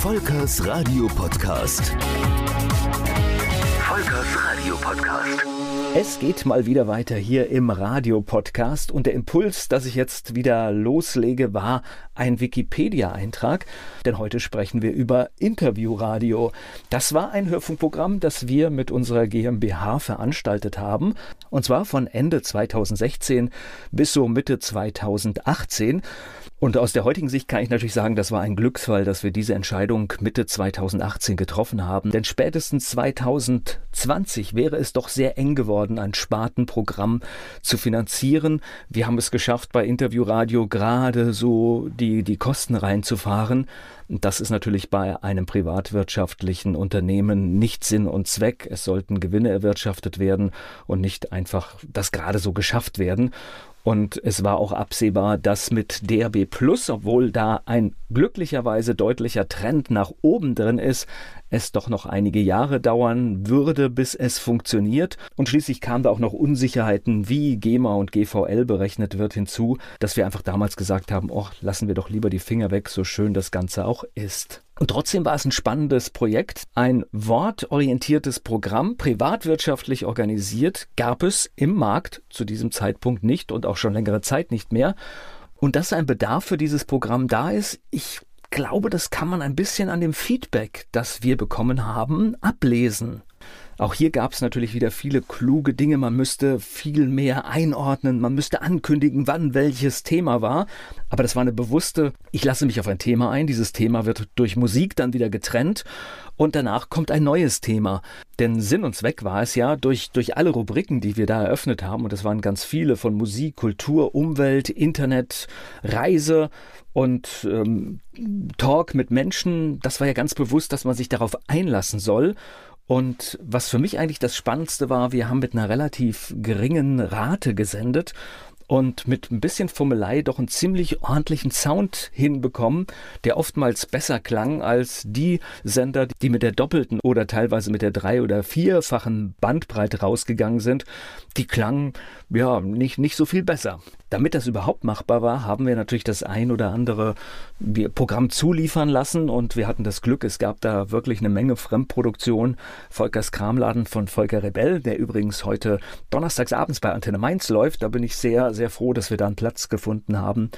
Volkers Radio Podcast. Volkers Radio Podcast. Es geht mal wieder weiter hier im Radio-Podcast und der Impuls, dass ich jetzt wieder loslege, war ein Wikipedia-Eintrag, denn heute sprechen wir über Interviewradio. Das war ein Hörfunkprogramm, das wir mit unserer GmbH veranstaltet haben und zwar von Ende 2016 bis so Mitte 2018. Und aus der heutigen Sicht kann ich natürlich sagen, das war ein Glücksfall, dass wir diese Entscheidung Mitte 2018 getroffen haben. Denn spätestens 2020 wäre es doch sehr eng geworden, ein Spartenprogramm zu finanzieren. Wir haben es geschafft, bei Interviewradio gerade so die, die Kosten reinzufahren. Das ist natürlich bei einem privatwirtschaftlichen Unternehmen nicht Sinn und Zweck. Es sollten Gewinne erwirtschaftet werden und nicht einfach das gerade so geschafft werden. Und es war auch absehbar, dass mit DRB Plus, obwohl da ein glücklicherweise deutlicher Trend nach oben drin ist, es doch noch einige Jahre dauern würde, bis es funktioniert. Und schließlich kamen da auch noch Unsicherheiten, wie GEMA und GVL berechnet wird, hinzu, dass wir einfach damals gesagt haben, oh, lassen wir doch lieber die Finger weg, so schön das Ganze auch ist. Und trotzdem war es ein spannendes Projekt. Ein wortorientiertes Programm, privatwirtschaftlich organisiert, gab es im Markt zu diesem Zeitpunkt nicht und auch schon längere Zeit nicht mehr. Und dass ein Bedarf für dieses Programm da ist, ich glaube, das kann man ein bisschen an dem Feedback, das wir bekommen haben, ablesen. Auch hier gab es natürlich wieder viele kluge Dinge. Man müsste viel mehr einordnen, man müsste ankündigen, wann welches Thema war. Aber das war eine bewusste, ich lasse mich auf ein Thema ein. Dieses Thema wird durch Musik dann wieder getrennt und danach kommt ein neues Thema. Denn Sinn und Zweck war es ja, durch, durch alle Rubriken, die wir da eröffnet haben, und es waren ganz viele von Musik, Kultur, Umwelt, Internet, Reise und ähm, Talk mit Menschen, das war ja ganz bewusst, dass man sich darauf einlassen soll. Und was für mich eigentlich das Spannendste war, wir haben mit einer relativ geringen Rate gesendet und mit ein bisschen Fummelei doch einen ziemlich ordentlichen Sound hinbekommen, der oftmals besser klang als die Sender, die mit der doppelten oder teilweise mit der drei- oder vierfachen Bandbreite rausgegangen sind. Die klangen ja nicht, nicht so viel besser. Damit das überhaupt machbar war, haben wir natürlich das ein oder andere Programm zuliefern lassen und wir hatten das Glück, es gab da wirklich eine Menge Fremdproduktion. Volkers Kramladen von Volker Rebell, der übrigens heute donnerstags abends bei Antenne Mainz läuft. Da bin ich sehr, sehr froh, dass wir da einen Platz gefunden haben,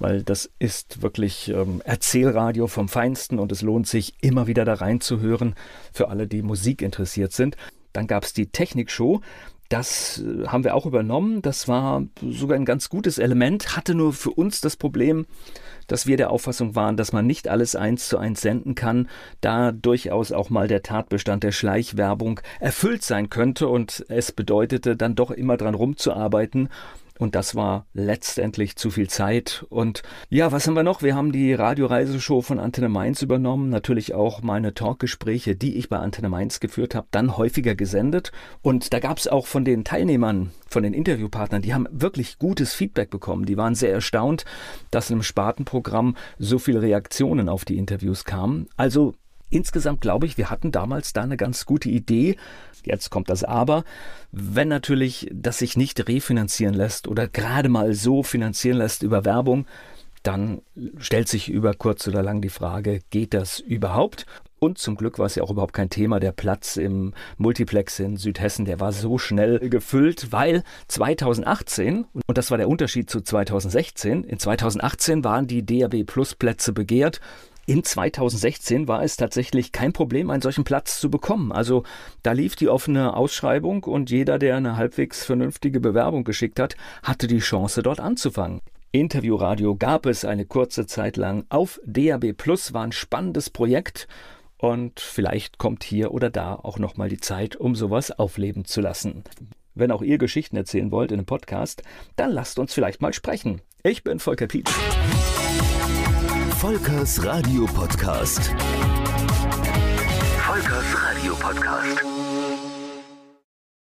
weil das ist wirklich ähm, Erzählradio vom Feinsten und es lohnt sich immer wieder da reinzuhören für alle, die Musik interessiert sind. Dann gab es die Technikshow. Das äh, haben wir auch übernommen. Das war sogar ein ganz gutes Element, hatte nur für uns das Problem, dass wir der Auffassung waren, dass man nicht alles eins zu eins senden kann, da durchaus auch mal der Tatbestand der Schleichwerbung erfüllt sein könnte und es bedeutete dann doch immer dran rumzuarbeiten und das war letztendlich zu viel Zeit. Und ja, was haben wir noch? Wir haben die Radioreiseshow von Antenne Mainz übernommen. Natürlich auch meine Talkgespräche, die ich bei Antenne Mainz geführt habe, dann häufiger gesendet. Und da gab es auch von den Teilnehmern, von den Interviewpartnern, die haben wirklich gutes Feedback bekommen. Die waren sehr erstaunt, dass einem Spartenprogramm so viele Reaktionen auf die Interviews kamen. Also insgesamt glaube ich, wir hatten damals da eine ganz gute Idee. Jetzt kommt das Aber. Wenn natürlich das sich nicht refinanzieren lässt oder gerade mal so finanzieren lässt über Werbung, dann stellt sich über kurz oder lang die Frage, geht das überhaupt? Und zum Glück war es ja auch überhaupt kein Thema. Der Platz im Multiplex in Südhessen, der war so schnell gefüllt, weil 2018, und das war der Unterschied zu 2016, in 2018 waren die DAB Plus Plätze begehrt in 2016 war es tatsächlich kein Problem, einen solchen Platz zu bekommen. Also da lief die offene Ausschreibung und jeder, der eine halbwegs vernünftige Bewerbung geschickt hat, hatte die Chance, dort anzufangen. Interviewradio gab es eine kurze Zeit lang auf DAB Plus, war ein spannendes Projekt und vielleicht kommt hier oder da auch nochmal die Zeit, um sowas aufleben zu lassen. Wenn auch ihr Geschichten erzählen wollt in einem Podcast, dann lasst uns vielleicht mal sprechen. Ich bin Volker Pietsch. Volkers Radio Podcast. Volkers Radio Podcast.